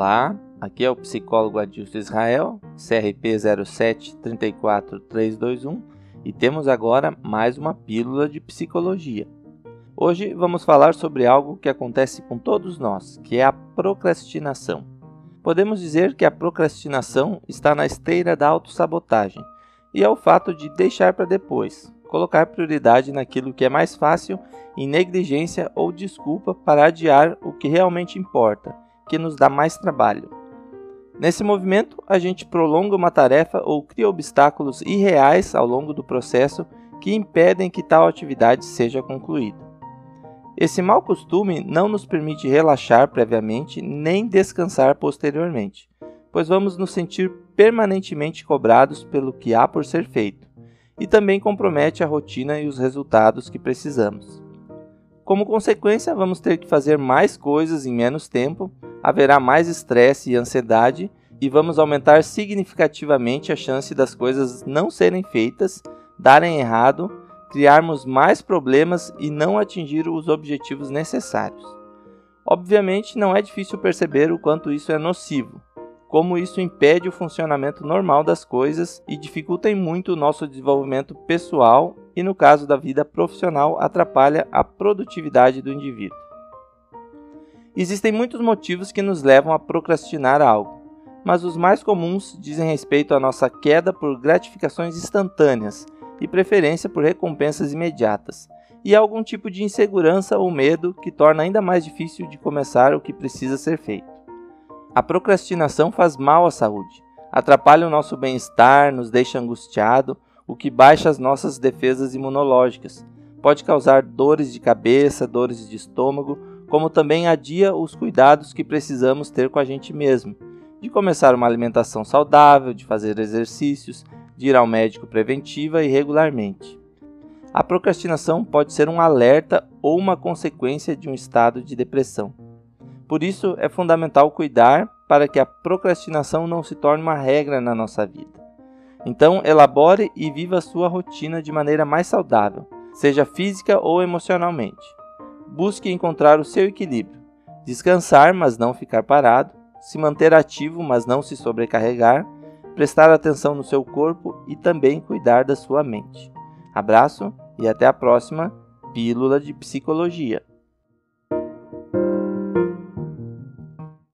Olá, aqui é o psicólogo Adilson Israel, CRP 0734321 e temos agora mais uma pílula de psicologia. Hoje vamos falar sobre algo que acontece com todos nós, que é a procrastinação. Podemos dizer que a procrastinação está na esteira da autossabotagem e é o fato de deixar para depois, colocar prioridade naquilo que é mais fácil em negligência ou desculpa para adiar o que realmente importa que nos dá mais trabalho. Nesse movimento, a gente prolonga uma tarefa ou cria obstáculos irreais ao longo do processo que impedem que tal atividade seja concluída. Esse mau costume não nos permite relaxar previamente nem descansar posteriormente, pois vamos nos sentir permanentemente cobrados pelo que há por ser feito, e também compromete a rotina e os resultados que precisamos. Como consequência, vamos ter que fazer mais coisas em menos tempo haverá mais estresse e ansiedade e vamos aumentar significativamente a chance das coisas não serem feitas, darem errado, criarmos mais problemas e não atingir os objetivos necessários. Obviamente, não é difícil perceber o quanto isso é nocivo, como isso impede o funcionamento normal das coisas e dificulta muito o nosso desenvolvimento pessoal e, no caso da vida profissional, atrapalha a produtividade do indivíduo. Existem muitos motivos que nos levam a procrastinar algo, mas os mais comuns dizem respeito à nossa queda por gratificações instantâneas e preferência por recompensas imediatas, e algum tipo de insegurança ou medo que torna ainda mais difícil de começar o que precisa ser feito. A procrastinação faz mal à saúde, atrapalha o nosso bem-estar, nos deixa angustiado, o que baixa as nossas defesas imunológicas, pode causar dores de cabeça, dores de estômago como também adia os cuidados que precisamos ter com a gente mesmo, de começar uma alimentação saudável, de fazer exercícios, de ir ao médico preventiva e regularmente. A procrastinação pode ser um alerta ou uma consequência de um estado de depressão. Por isso, é fundamental cuidar para que a procrastinação não se torne uma regra na nossa vida. Então, elabore e viva a sua rotina de maneira mais saudável, seja física ou emocionalmente busque encontrar o seu equilíbrio. Descansar, mas não ficar parado, se manter ativo, mas não se sobrecarregar, prestar atenção no seu corpo e também cuidar da sua mente. Abraço e até a próxima Pílula de Psicologia.